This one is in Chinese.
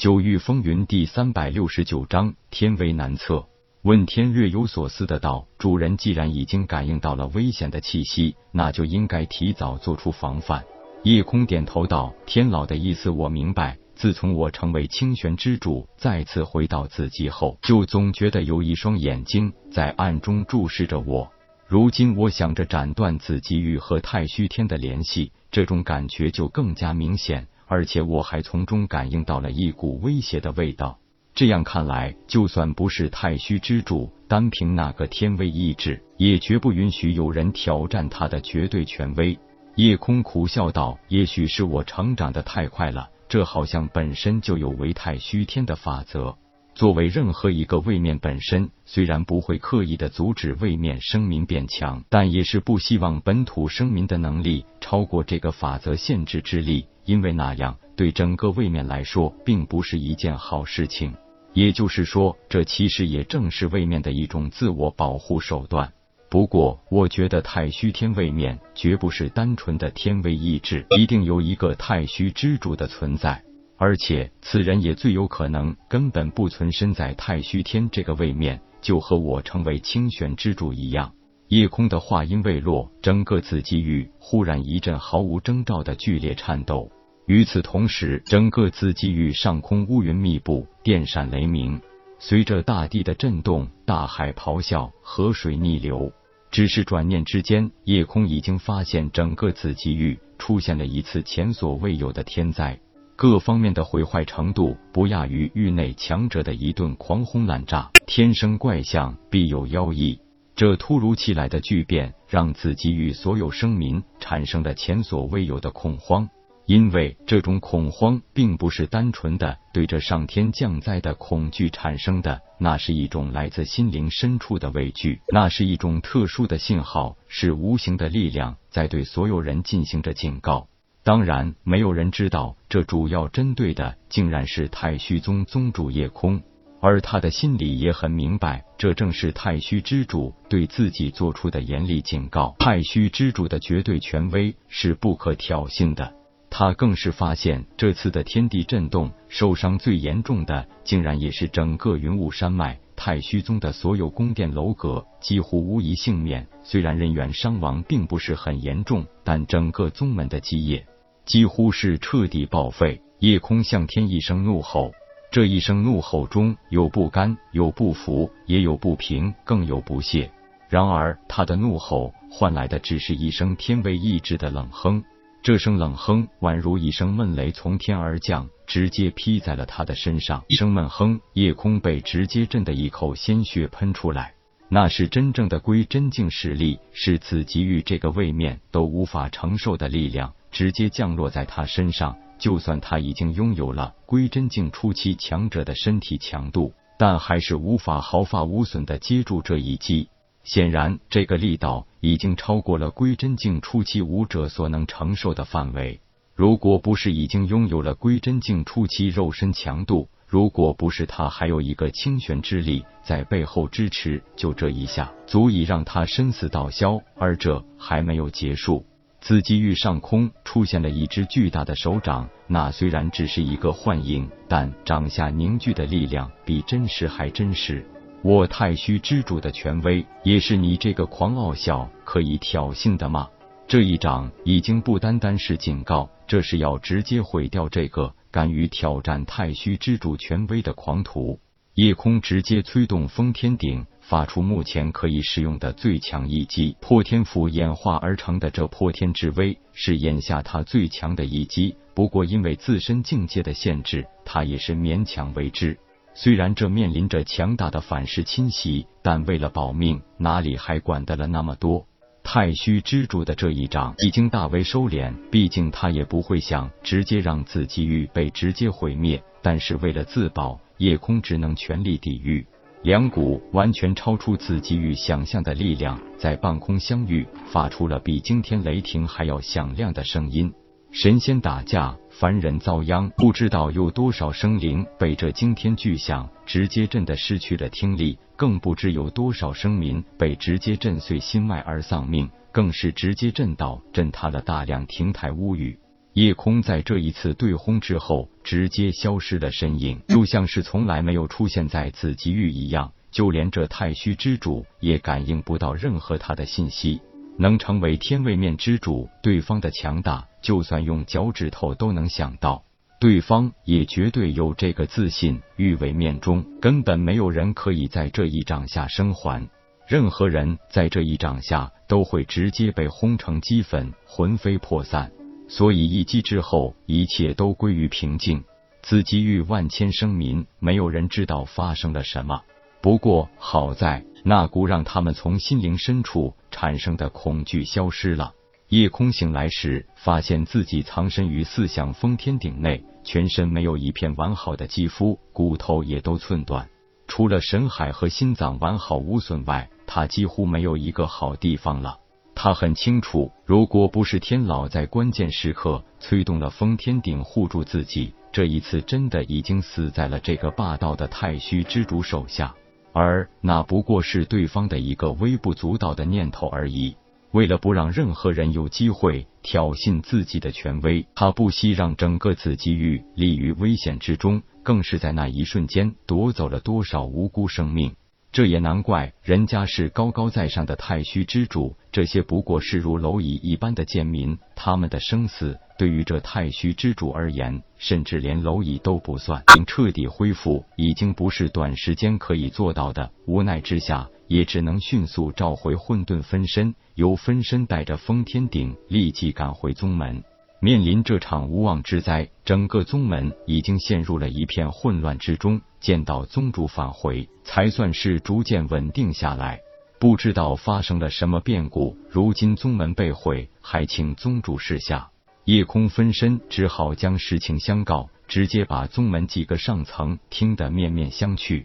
九域风云第三百六十九章天威难测。问天略有所思的道：“主人既然已经感应到了危险的气息，那就应该提早做出防范。”夜空点头道：“天老的意思我明白。自从我成为清玄之主，再次回到紫极后，就总觉得有一双眼睛在暗中注视着我。如今我想着斩断紫极域和太虚天的联系，这种感觉就更加明显。”而且我还从中感应到了一股威胁的味道。这样看来，就算不是太虚之主，单凭那个天威意志，也绝不允许有人挑战他的绝对权威。夜空苦笑道：“也许是我成长的太快了，这好像本身就有为太虚天的法则。作为任何一个位面本身，虽然不会刻意的阻止位面生民变强，但也是不希望本土生民的能力超过这个法则限制之力。”因为那样对整个位面来说并不是一件好事情，也就是说，这其实也正是位面的一种自我保护手段。不过，我觉得太虚天位面绝不是单纯的天位意志，一定有一个太虚之主的存在，而且此人也最有可能根本不存身在太虚天这个位面，就和我成为清玄之主一样。夜空的话音未落，整个紫极域忽然一阵毫无征兆的剧烈颤抖。与此同时，整个紫极域上空乌云密布，电闪雷鸣。随着大地的震动，大海咆哮，河水逆流。只是转念之间，夜空已经发现整个紫极域出现了一次前所未有的天灾，各方面的毁坏程度不亚于域内强者的一顿狂轰滥炸。天生怪象，必有妖异。这突如其来的巨变，让紫极域所有生民产生了前所未有的恐慌。因为这种恐慌并不是单纯的对着上天降灾的恐惧产生的，那是一种来自心灵深处的畏惧，那是一种特殊的信号，是无形的力量在对所有人进行着警告。当然，没有人知道，这主要针对的竟然是太虚宗宗主夜空，而他的心里也很明白，这正是太虚之主对自己做出的严厉警告。太虚之主的绝对权威是不可挑衅的。他更是发现，这次的天地震动，受伤最严重的，竟然也是整个云雾山脉太虚宗的所有宫殿楼阁，几乎无一幸免。虽然人员伤亡并不是很严重，但整个宗门的基业几乎是彻底报废。夜空向天一声怒吼，这一声怒吼中有不甘，有不服，也有不平，更有不屑。然而，他的怒吼换来的只是一声天威意志的冷哼。这声冷哼宛如一声闷雷从天而降，直接劈在了他的身上。一声闷哼，夜空被直接震得一口鲜血喷出来。那是真正的归真境实力，是此极域这个位面都无法承受的力量，直接降落在他身上。就算他已经拥有了归真境初期强者的身体强度，但还是无法毫发无损的接住这一击。显然，这个力道已经超过了归真境初期武者所能承受的范围。如果不是已经拥有了归真境初期肉身强度，如果不是他还有一个清玄之力在背后支持，就这一下足以让他身死道消。而这还没有结束，紫极域上空出现了一只巨大的手掌，那虽然只是一个幻影，但掌下凝聚的力量比真实还真实。我太虚之主的权威，也是你这个狂傲小可以挑衅的吗？这一掌已经不单单是警告，这是要直接毁掉这个敢于挑战太虚之主权威的狂徒。夜空直接催动封天鼎，发出目前可以使用的最强一击。破天斧演化而成的这破天之威，是眼下他最强的一击。不过因为自身境界的限制，他也是勉强为之。虽然这面临着强大的反噬侵袭，但为了保命，哪里还管得了那么多？太虚之主的这一掌已经大为收敛，毕竟他也不会想直接让紫极域被直接毁灭。但是为了自保，夜空只能全力抵御。两股完全超出紫极域想象的力量在半空相遇，发出了比惊天雷霆还要响亮的声音。神仙打架，凡人遭殃。不知道有多少生灵被这惊天巨响直接震得失去了听力，更不知有多少生民被直接震碎心脉而丧命，更是直接震倒、震塌了大量亭台屋宇。夜空在这一次对轰之后，直接消失了身影，就像是从来没有出现在紫极域一样。就连这太虚之主也感应不到任何他的信息。能成为天位面之主，对方的强大，就算用脚趾头都能想到。对方也绝对有这个自信。玉位面中根本没有人可以在这一掌下生还，任何人在这一掌下都会直接被轰成齑粉，魂飞魄散。所以一击之后，一切都归于平静。紫极域万千生民，没有人知道发生了什么。不过好在那股让他们从心灵深处产生的恐惧消失了。夜空醒来时，发现自己藏身于四象封天顶内，全身没有一片完好的肌肤，骨头也都寸断，除了神海和心脏完好无损外，他几乎没有一个好地方了。他很清楚，如果不是天老在关键时刻催动了封天顶护住自己，这一次真的已经死在了这个霸道的太虚之主手下。而那不过是对方的一个微不足道的念头而已。为了不让任何人有机会挑衅自己的权威，他不惜让整个紫极域立于危险之中，更是在那一瞬间夺走了多少无辜生命。这也难怪，人家是高高在上的太虚之主，这些不过是如蝼蚁一般的贱民，他们的生死对于这太虚之主而言，甚至连蝼蚁都不算。彻底恢复已经不是短时间可以做到的，无奈之下，也只能迅速召回混沌分身，由分身带着封天鼎立即赶回宗门。面临这场无妄之灾，整个宗门已经陷入了一片混乱之中。见到宗主返回，才算是逐渐稳定下来。不知道发生了什么变故，如今宗门被毁，还请宗主示下。夜空分身只好将实情相告，直接把宗门几个上层听得面面相觑。